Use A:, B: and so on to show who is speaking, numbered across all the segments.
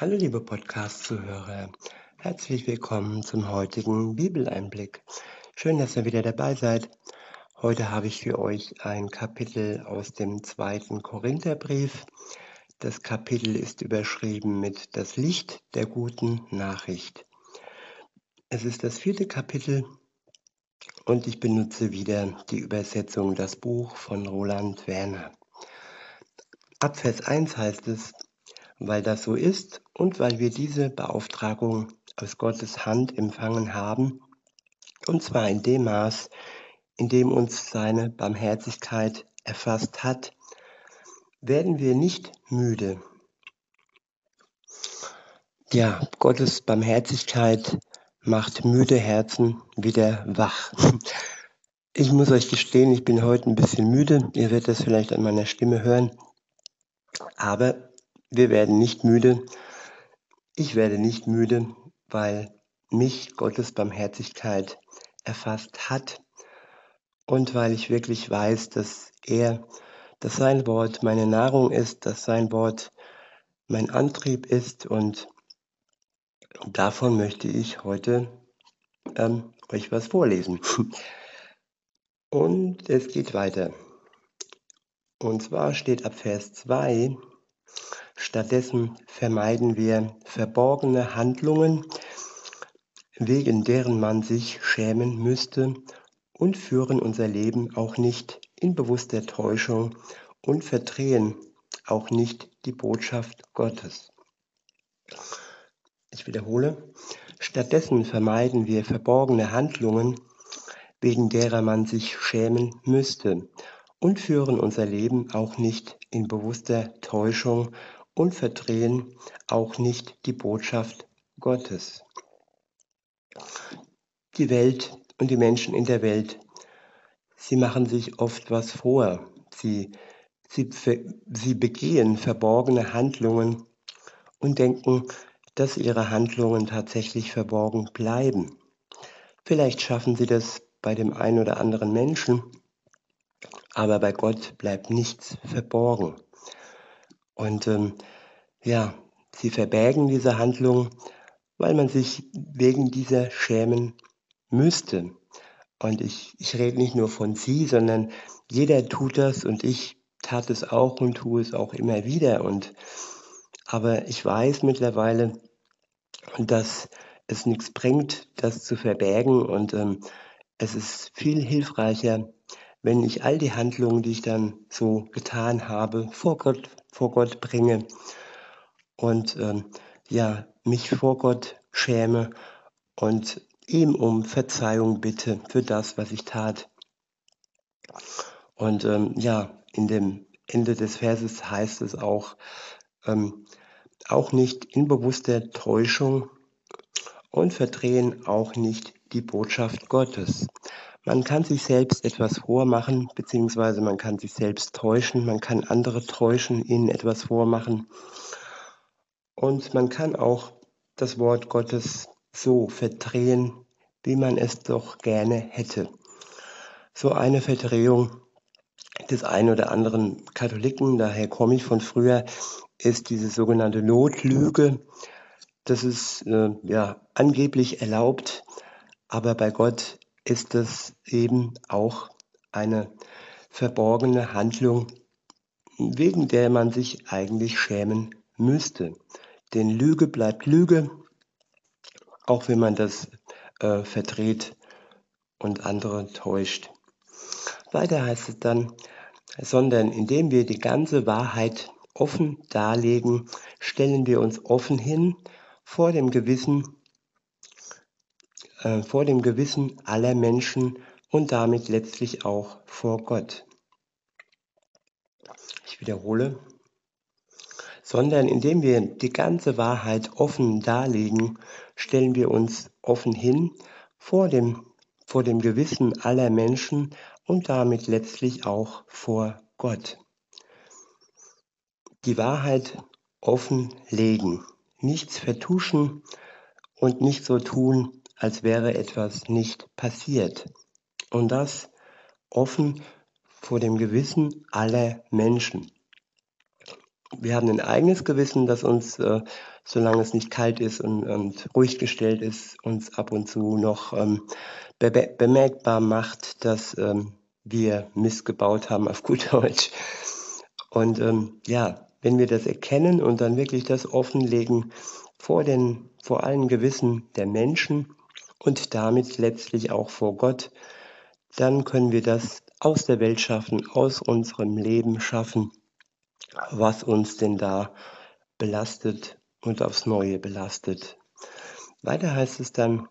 A: Hallo liebe Podcast-Zuhörer, herzlich willkommen zum heutigen Bibeleinblick. Schön, dass ihr wieder dabei seid. Heute habe ich für euch ein Kapitel aus dem zweiten Korintherbrief. Das Kapitel ist überschrieben mit Das Licht der guten Nachricht. Es ist das vierte Kapitel und ich benutze wieder die Übersetzung Das Buch von Roland Werner. Ab Vers 1 heißt es, weil das so ist und weil wir diese Beauftragung aus Gottes Hand empfangen haben, und zwar in dem Maß, in dem uns seine Barmherzigkeit erfasst hat, werden wir nicht müde. Ja, Gottes Barmherzigkeit macht müde Herzen wieder wach. Ich muss euch gestehen, ich bin heute ein bisschen müde. Ihr werdet das vielleicht an meiner Stimme hören. Aber wir werden nicht müde. Ich werde nicht müde, weil mich Gottes Barmherzigkeit erfasst hat und weil ich wirklich weiß, dass er, dass sein Wort meine Nahrung ist, dass sein Wort mein Antrieb ist und davon möchte ich heute ähm, euch was vorlesen. Und es geht weiter. Und zwar steht ab Vers 2, Stattdessen vermeiden wir verborgene Handlungen, wegen deren man sich schämen müsste, und führen unser Leben auch nicht in bewusster Täuschung und verdrehen auch nicht die Botschaft Gottes. Ich wiederhole, stattdessen vermeiden wir verborgene Handlungen, wegen derer man sich schämen müsste, und führen unser Leben auch nicht in bewusster Täuschung und verdrehen auch nicht die Botschaft Gottes. Die Welt und die Menschen in der Welt, sie machen sich oft was vor. Sie, sie, sie begehen verborgene Handlungen und denken, dass ihre Handlungen tatsächlich verborgen bleiben. Vielleicht schaffen sie das bei dem einen oder anderen Menschen, aber bei Gott bleibt nichts verborgen. Und ähm, ja, sie verbergen diese Handlung, weil man sich wegen dieser schämen müsste. Und ich, ich rede nicht nur von sie, sondern jeder tut das und ich tat es auch und tue es auch immer wieder. Und aber ich weiß mittlerweile, dass es nichts bringt, das zu verbergen. Und ähm, es ist viel hilfreicher, wenn ich all die Handlungen, die ich dann so getan habe, vor Gott, vor Gott bringe und ähm, ja, mich vor Gott schäme und ihm um Verzeihung bitte für das, was ich tat. Und ähm, ja, in dem Ende des Verses heißt es auch, ähm, auch nicht in bewusster Täuschung und verdrehen auch nicht die Botschaft Gottes. Man kann sich selbst etwas vormachen, beziehungsweise man kann sich selbst täuschen, man kann andere täuschen, ihnen etwas vormachen. Und man kann auch das Wort Gottes so verdrehen, wie man es doch gerne hätte. So eine Verdrehung des einen oder anderen Katholiken, daher komme ich von früher, ist diese sogenannte Notlüge. Das ist äh, ja angeblich erlaubt, aber bei Gott ist das eben auch eine verborgene Handlung, wegen der man sich eigentlich schämen müsste. Denn Lüge bleibt Lüge, auch wenn man das äh, verdreht und andere täuscht. Weiter heißt es dann, sondern indem wir die ganze Wahrheit offen darlegen, stellen wir uns offen hin vor dem Gewissen äh, vor dem Gewissen aller Menschen und damit letztlich auch vor Gott. Ich wiederhole, sondern indem wir die ganze Wahrheit offen darlegen, stellen wir uns offen hin vor dem, vor dem Gewissen aller Menschen und damit letztlich auch vor Gott. Die Wahrheit offenlegen, nichts vertuschen und nicht so tun, als wäre etwas nicht passiert. Und das offen vor dem Gewissen aller Menschen. wir haben ein eigenes Gewissen, das uns, äh, solange es nicht kalt ist und, und, ruhig gestellt ist, uns ab und zu noch ähm, be bemerkbar macht, dass ähm, wir Mist gebaut haben, auf gut Deutsch. Und ähm, ja, wenn wir das erkennen und dann wirklich das offenlegen vor, den, vor allen Gewissen der Menschen und damit letztlich auch vor Gott, dann können wir das aus der Welt schaffen, aus unserem Leben schaffen, was uns denn da belastet und aufs Neue belastet. Weiter heißt es dann,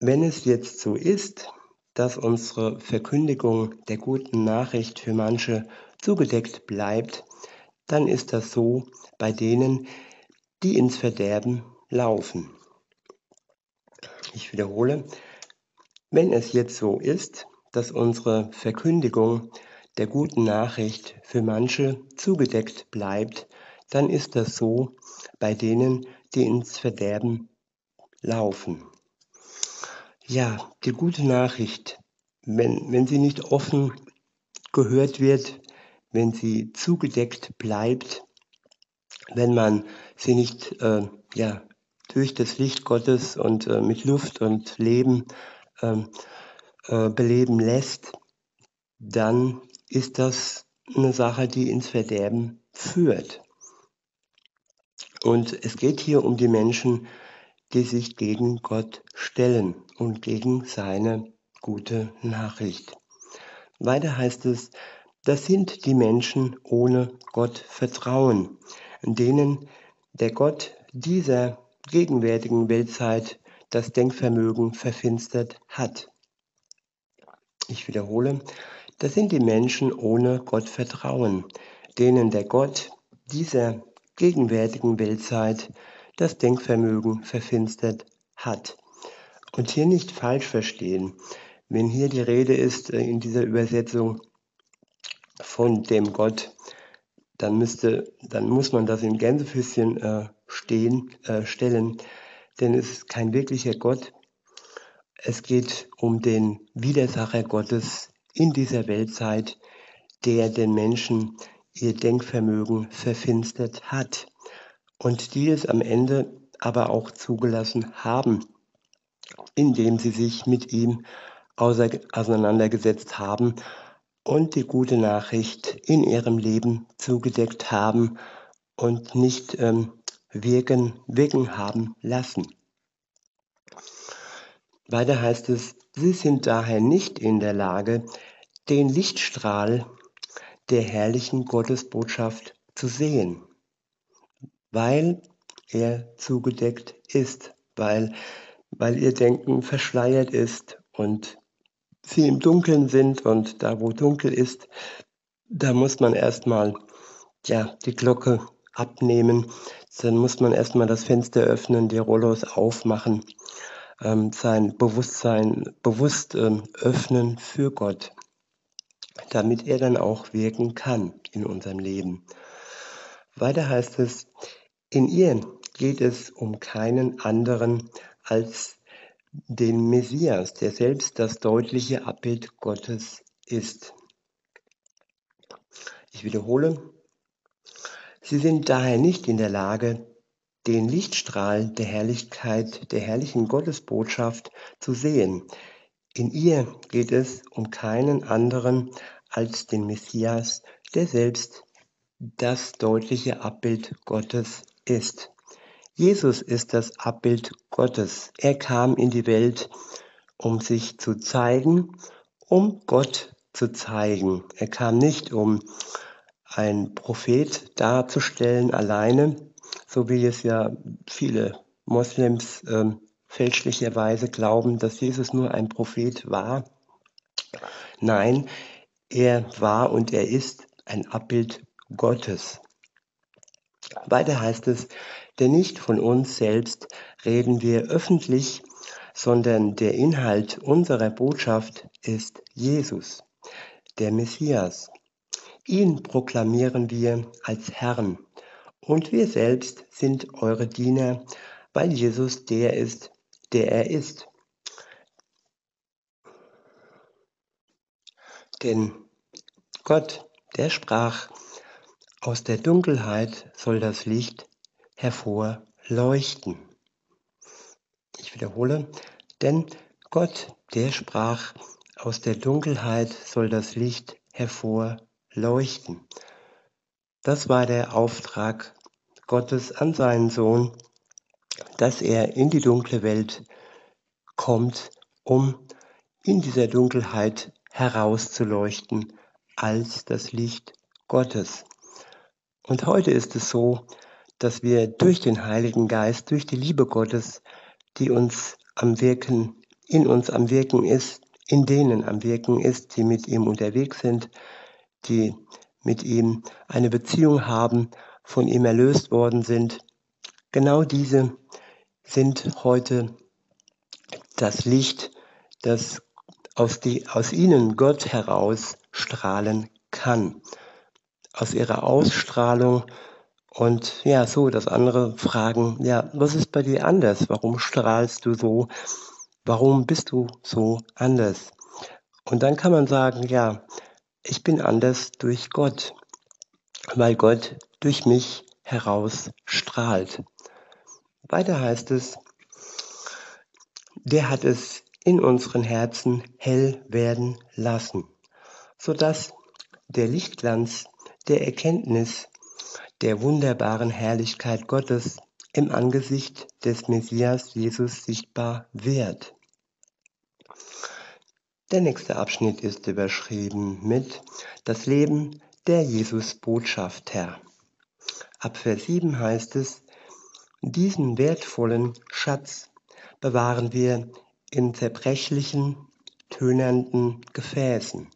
A: wenn es jetzt so ist, dass unsere Verkündigung der guten Nachricht für manche zugedeckt bleibt, dann ist das so bei denen, die ins Verderben laufen. Ich wiederhole, wenn es jetzt so ist, dass unsere Verkündigung der guten Nachricht für manche zugedeckt bleibt, dann ist das so bei denen, die ins Verderben laufen. Ja, die gute Nachricht, wenn, wenn sie nicht offen gehört wird, wenn sie zugedeckt bleibt, wenn man sie nicht äh, ja, durch das Licht Gottes und äh, mit Luft und Leben ähm, äh, beleben lässt, dann ist das eine Sache, die ins Verderben führt. Und es geht hier um die Menschen, die sich gegen Gott stellen und gegen seine gute Nachricht. Weiter heißt es, das sind die Menschen ohne Gott Vertrauen, denen der Gott dieser gegenwärtigen Weltzeit das Denkvermögen verfinstert hat. Ich wiederhole, das sind die Menschen ohne Gott Vertrauen, denen der Gott dieser gegenwärtigen Weltzeit das Denkvermögen verfinstert hat. Und hier nicht falsch verstehen, wenn hier die Rede ist äh, in dieser Übersetzung von dem Gott, dann müsste, dann muss man das in Gänsefüßchen äh, stehen, äh, stellen, denn es ist kein wirklicher Gott. Es geht um den Widersacher Gottes in dieser Weltzeit, der den Menschen ihr Denkvermögen verfinstert hat und die es am Ende aber auch zugelassen haben, indem sie sich mit ihm auseinandergesetzt haben und die gute Nachricht in ihrem Leben zugedeckt haben und nicht ähm, wirken, wirken haben lassen. Weiter heißt es, sie sind daher nicht in der Lage, den Lichtstrahl der herrlichen Gottesbotschaft zu sehen, weil er zugedeckt ist, weil, weil ihr Denken verschleiert ist und sie im Dunkeln sind und da, wo dunkel ist, da muss man erstmal ja, die Glocke abnehmen. Dann muss man erstmal das Fenster öffnen, die Rollos aufmachen, ähm, sein Bewusstsein bewusst ähm, öffnen für Gott, damit er dann auch wirken kann in unserem Leben. Weiter heißt es, in ihr geht es um keinen anderen als den Messias, der selbst das deutliche Abbild Gottes ist. Ich wiederhole, sie sind daher nicht in der Lage, den Lichtstrahl der Herrlichkeit, der herrlichen Gottesbotschaft zu sehen. In ihr geht es um keinen anderen als den Messias, der selbst das deutliche Abbild Gottes ist. Jesus ist das Abbild Gottes. Er kam in die Welt, um sich zu zeigen, um Gott zu zeigen. Er kam nicht, um ein Prophet darzustellen alleine, so wie es ja viele Moslems äh, fälschlicherweise glauben, dass Jesus nur ein Prophet war. Nein, er war und er ist ein Abbild Gottes. Weiter heißt es, denn nicht von uns selbst reden wir öffentlich, sondern der Inhalt unserer Botschaft ist Jesus, der Messias. Ihn proklamieren wir als Herrn und wir selbst sind eure Diener, weil Jesus der ist, der er ist. Denn Gott, der sprach, Aus der Dunkelheit soll das Licht hervorleuchten. Ich wiederhole, denn Gott, der sprach, aus der Dunkelheit soll das Licht hervorleuchten. Das war der Auftrag Gottes an seinen Sohn, dass er in die dunkle Welt kommt, um in dieser Dunkelheit herauszuleuchten als das Licht Gottes. Und heute ist es so, dass wir durch den Heiligen Geist, durch die Liebe Gottes, die uns am Wirken, in uns am Wirken ist, in denen am Wirken ist, die mit ihm unterwegs sind, die mit ihm eine Beziehung haben, von ihm erlöst worden sind. Genau diese sind heute das Licht, das aus, die, aus ihnen Gott heraus strahlen kann. Aus ihrer Ausstrahlung und ja, so, dass andere fragen, ja, was ist bei dir anders? Warum strahlst du so? Warum bist du so anders? Und dann kann man sagen, ja, ich bin anders durch Gott, weil Gott durch mich heraus strahlt. Weiter heißt es, der hat es in unseren Herzen hell werden lassen, sodass der Lichtglanz der Erkenntnis der wunderbaren Herrlichkeit Gottes im Angesicht des Messias Jesus sichtbar wird. Der nächste Abschnitt ist überschrieben mit Das Leben der Jesus-Botschafter. Ab Vers 7 heißt es, diesen wertvollen Schatz bewahren wir in zerbrechlichen, tönernden Gefäßen.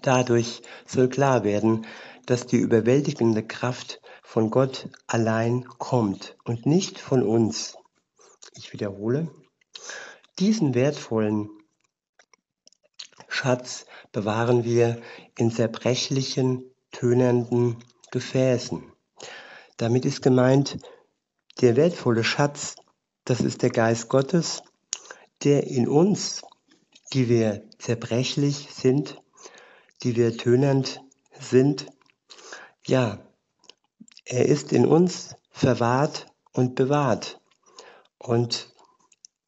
A: Dadurch soll klar werden, dass die überwältigende Kraft von Gott allein kommt und nicht von uns. Ich wiederhole, diesen wertvollen Schatz bewahren wir in zerbrechlichen, tönernden Gefäßen. Damit ist gemeint, der wertvolle Schatz, das ist der Geist Gottes, der in uns, die wir zerbrechlich sind, die wir tönernd sind, ja, er ist in uns verwahrt und bewahrt. Und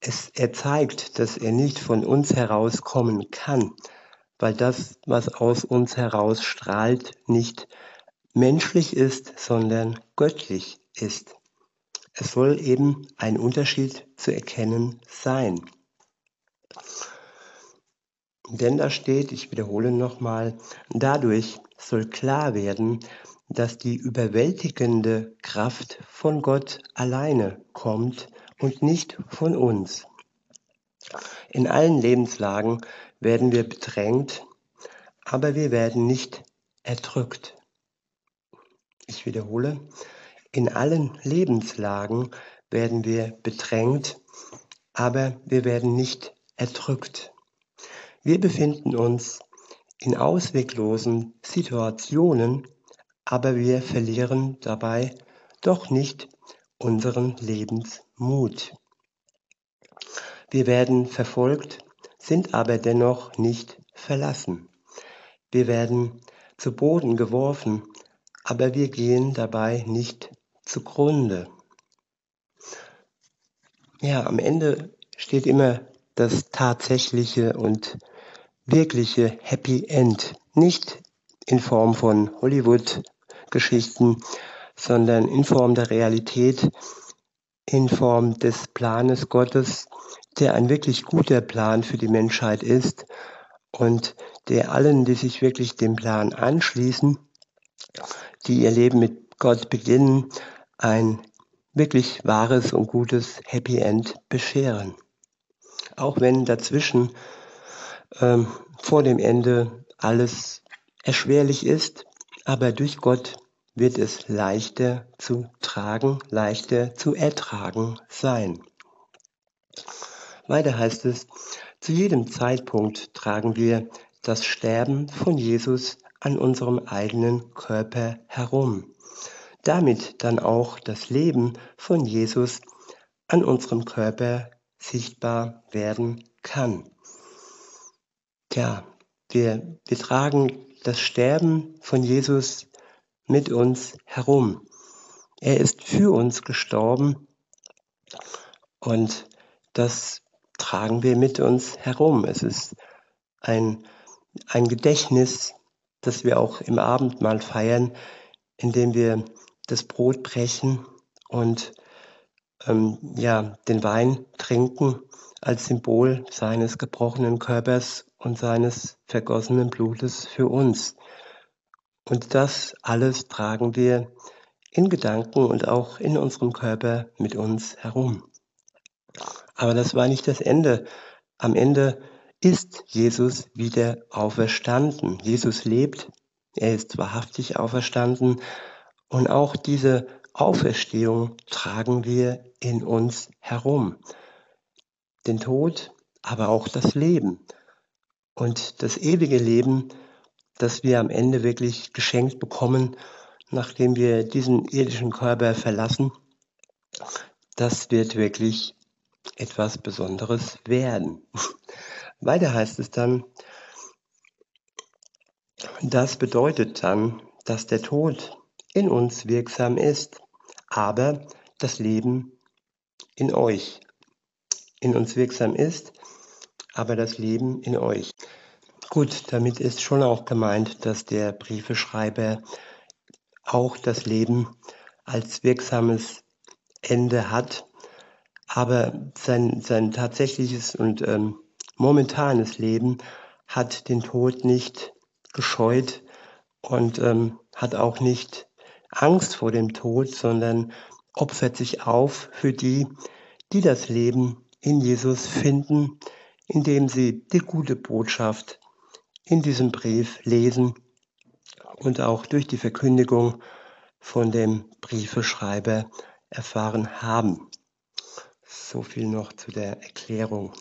A: es, er zeigt, dass er nicht von uns herauskommen kann, weil das, was aus uns heraus strahlt, nicht menschlich ist, sondern göttlich ist. Es soll eben ein Unterschied zu erkennen sein. Denn da steht, ich wiederhole nochmal, dadurch soll klar werden, dass die überwältigende Kraft von Gott alleine kommt und nicht von uns. In allen Lebenslagen werden wir bedrängt, aber wir werden nicht erdrückt. Ich wiederhole, in allen Lebenslagen werden wir bedrängt, aber wir werden nicht erdrückt. Wir befinden uns in ausweglosen Situationen, aber wir verlieren dabei doch nicht unseren Lebensmut. Wir werden verfolgt, sind aber dennoch nicht verlassen. Wir werden zu Boden geworfen, aber wir gehen dabei nicht zugrunde. Ja, am Ende steht immer das tatsächliche und wirkliche Happy End. Nicht in Form von Hollywood-Geschichten, sondern in Form der Realität, in Form des Planes Gottes, der ein wirklich guter Plan für die Menschheit ist und der allen, die sich wirklich dem Plan anschließen, die ihr Leben mit Gott beginnen, ein wirklich wahres und gutes Happy End bescheren. Auch wenn dazwischen ähm, vor dem Ende alles erschwerlich ist, aber durch Gott wird es leichter zu tragen, leichter zu ertragen sein. Weiter heißt es, zu jedem Zeitpunkt tragen wir das Sterben von Jesus an unserem eigenen Körper herum, damit dann auch das Leben von Jesus an unserem Körper sichtbar werden kann. Ja, wir, wir tragen das Sterben von Jesus mit uns herum. Er ist für uns gestorben und das tragen wir mit uns herum. Es ist ein, ein Gedächtnis, das wir auch im Abendmahl feiern, indem wir das Brot brechen und ähm, ja, den Wein trinken als Symbol seines gebrochenen Körpers und seines vergossenen Blutes für uns. Und das alles tragen wir in Gedanken und auch in unserem Körper mit uns herum. Aber das war nicht das Ende. Am Ende ist Jesus wieder auferstanden. Jesus lebt, er ist wahrhaftig auferstanden und auch diese Auferstehung tragen wir in uns herum. Den Tod, aber auch das Leben. Und das ewige Leben, das wir am Ende wirklich geschenkt bekommen, nachdem wir diesen irdischen Körper verlassen, das wird wirklich etwas Besonderes werden. Weiter heißt es dann, das bedeutet dann, dass der Tod in uns wirksam ist, aber das Leben in euch in uns wirksam ist, aber das Leben in euch. Gut, damit ist schon auch gemeint, dass der Briefeschreiber auch das Leben als wirksames Ende hat, aber sein, sein tatsächliches und ähm, momentanes Leben hat den Tod nicht gescheut und ähm, hat auch nicht Angst vor dem Tod, sondern opfert sich auf für die, die das Leben in Jesus finden, indem sie die gute Botschaft in diesem Brief lesen und auch durch die Verkündigung von dem Briefeschreiber erfahren haben. So viel noch zu der Erklärung.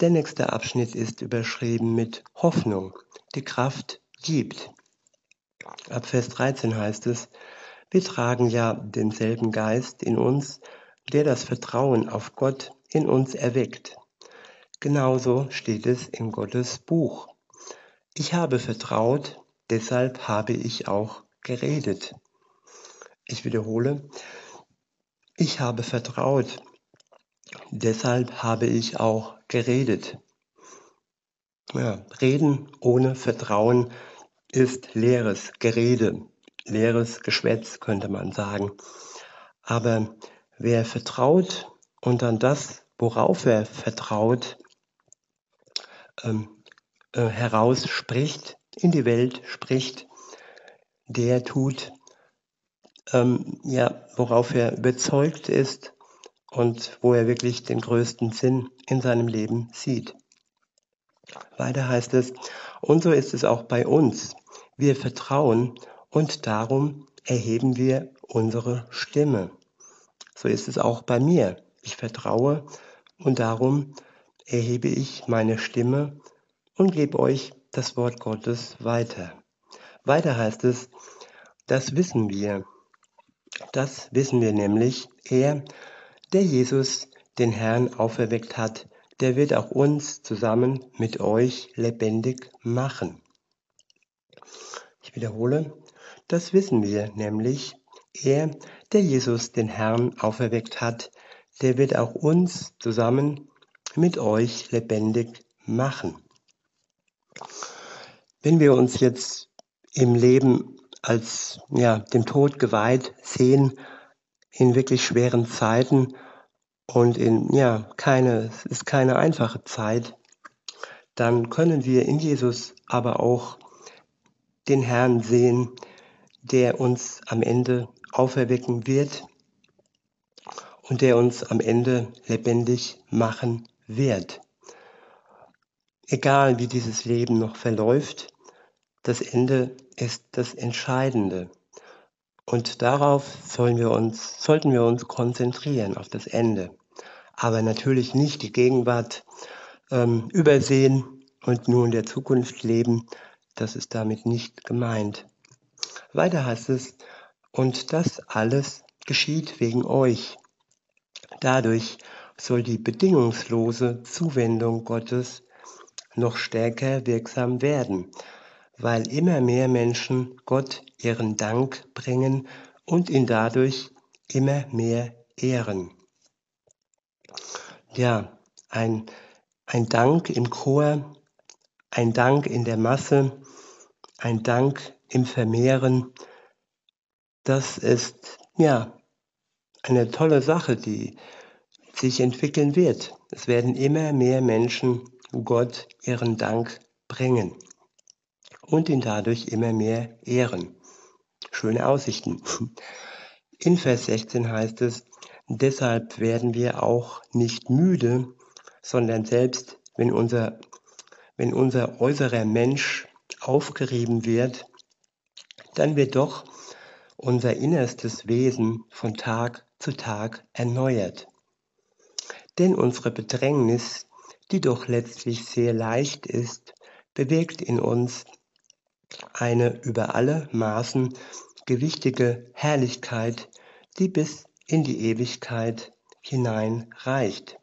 A: Der nächste Abschnitt ist überschrieben mit Hoffnung, die Kraft gibt. Ab Vers 13 heißt es, wir tragen ja denselben Geist in uns, der das Vertrauen auf Gott in uns erweckt. Genauso steht es in Gottes Buch. Ich habe vertraut, deshalb habe ich auch geredet. Ich wiederhole, ich habe vertraut, deshalb habe ich auch geredet. Ja, reden ohne Vertrauen ist leeres Gerede, leeres Geschwätz könnte man sagen. Aber wer vertraut und dann das, worauf er vertraut, ähm, äh, heraus spricht, in die Welt spricht, der tut, ähm, ja, worauf er überzeugt ist und wo er wirklich den größten Sinn in seinem Leben sieht. Weiter heißt es, und so ist es auch bei uns. Wir vertrauen und darum erheben wir unsere Stimme. So ist es auch bei mir. Ich vertraue und darum erhebe ich meine Stimme und gebe euch das Wort Gottes weiter. Weiter heißt es, das wissen wir. Das wissen wir nämlich, er, der Jesus, den Herrn auferweckt hat, der wird auch uns zusammen mit euch lebendig machen. Ich wiederhole, das wissen wir nämlich, er, der Jesus, den Herrn auferweckt hat, der wird auch uns zusammen mit euch lebendig machen. Wenn wir uns jetzt im Leben als ja, dem Tod geweiht sehen, in wirklich schweren Zeiten und in ja, keine, es ist keine einfache Zeit, dann können wir in Jesus aber auch den Herrn sehen, der uns am Ende auferwecken wird und der uns am Ende lebendig machen wird. Egal wie dieses Leben noch verläuft, das Ende ist das Entscheidende. Und darauf sollen wir uns, sollten wir uns konzentrieren, auf das Ende. Aber natürlich nicht die Gegenwart ähm, übersehen und nur in der Zukunft leben. Das ist damit nicht gemeint. Weiter heißt es, und das alles geschieht wegen euch, Dadurch soll die bedingungslose Zuwendung Gottes noch stärker wirksam werden. weil immer mehr Menschen Gott ihren Dank bringen und ihn dadurch immer mehr ehren. Ja, ein, ein Dank im Chor, ein Dank in der Masse, ein Dank im Vermehren, das ist ja eine tolle Sache, die sich entwickeln wird. Es werden immer mehr Menschen Gott ihren Dank bringen und ihn dadurch immer mehr ehren. Schöne Aussichten. In Vers 16 heißt es, deshalb werden wir auch nicht müde, sondern selbst wenn unser, wenn unser äußerer Mensch aufgerieben wird, dann wird doch unser innerstes Wesen von Tag zu Tag erneuert. Denn unsere Bedrängnis, die doch letztlich sehr leicht ist, bewirkt in uns eine über alle Maßen gewichtige Herrlichkeit, die bis in die Ewigkeit hinein reicht.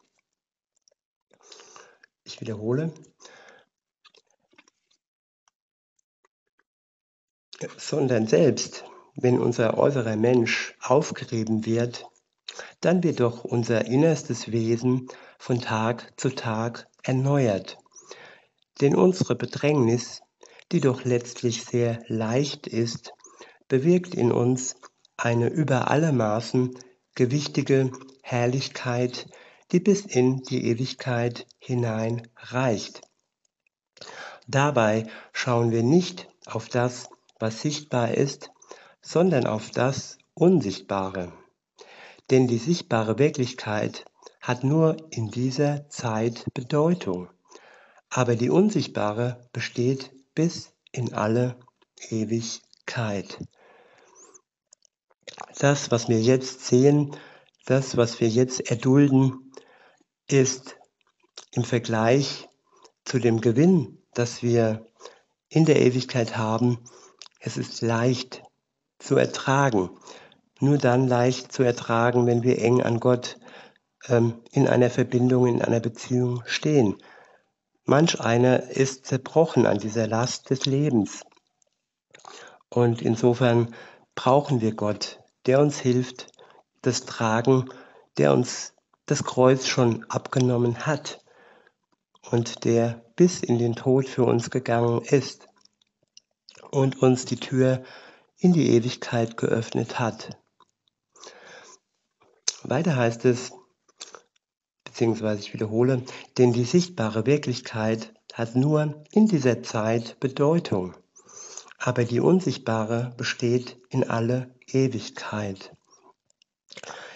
A: Ich wiederhole. Sondern selbst, wenn unser äußerer Mensch aufgerieben wird, dann wird doch unser innerstes Wesen von Tag zu Tag erneuert. Denn unsere Bedrängnis, die doch letztlich sehr leicht ist, bewirkt in uns eine über alle Maßen gewichtige Herrlichkeit, die bis in die Ewigkeit hinein reicht. Dabei schauen wir nicht auf das, was sichtbar ist, sondern auf das Unsichtbare. Denn die sichtbare Wirklichkeit hat nur in dieser Zeit Bedeutung, aber die unsichtbare besteht bis in alle Ewigkeit das, was wir jetzt sehen, das, was wir jetzt erdulden, ist im Vergleich zu dem Gewinn, das wir in der Ewigkeit haben, es ist leicht zu ertragen. Nur dann leicht zu ertragen, wenn wir eng an Gott ähm, in einer Verbindung, in einer Beziehung stehen. Manch einer ist zerbrochen an dieser Last des Lebens. Und insofern brauchen wir Gott der uns hilft, das Tragen, der uns das Kreuz schon abgenommen hat und der bis in den Tod für uns gegangen ist und uns die Tür in die Ewigkeit geöffnet hat. Weiter heißt es, beziehungsweise ich wiederhole, denn die sichtbare Wirklichkeit hat nur in dieser Zeit Bedeutung, aber die unsichtbare besteht in alle Ewigkeit.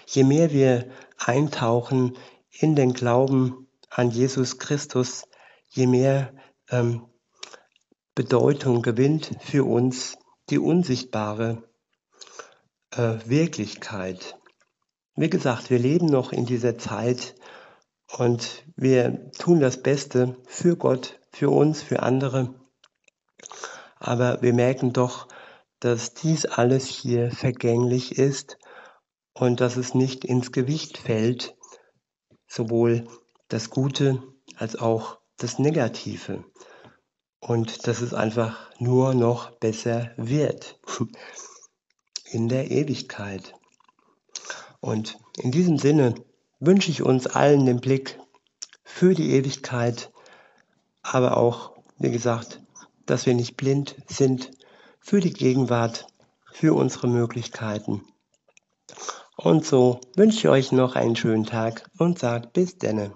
A: Je mehr wir eintauchen in den Glauben an Jesus Christus, je mehr ähm, Bedeutung gewinnt für uns die unsichtbare äh, Wirklichkeit. Wie gesagt, wir leben noch in dieser Zeit und wir tun das Beste für Gott, für uns, für andere. Aber wir merken doch, dass dies alles hier vergänglich ist und dass es nicht ins Gewicht fällt, sowohl das Gute als auch das Negative. Und dass es einfach nur noch besser wird in der Ewigkeit. Und in diesem Sinne wünsche ich uns allen den Blick für die Ewigkeit, aber auch, wie gesagt, dass wir nicht blind sind für die Gegenwart, für unsere Möglichkeiten. Und so wünsche ich euch noch einen schönen Tag und sagt bis denne.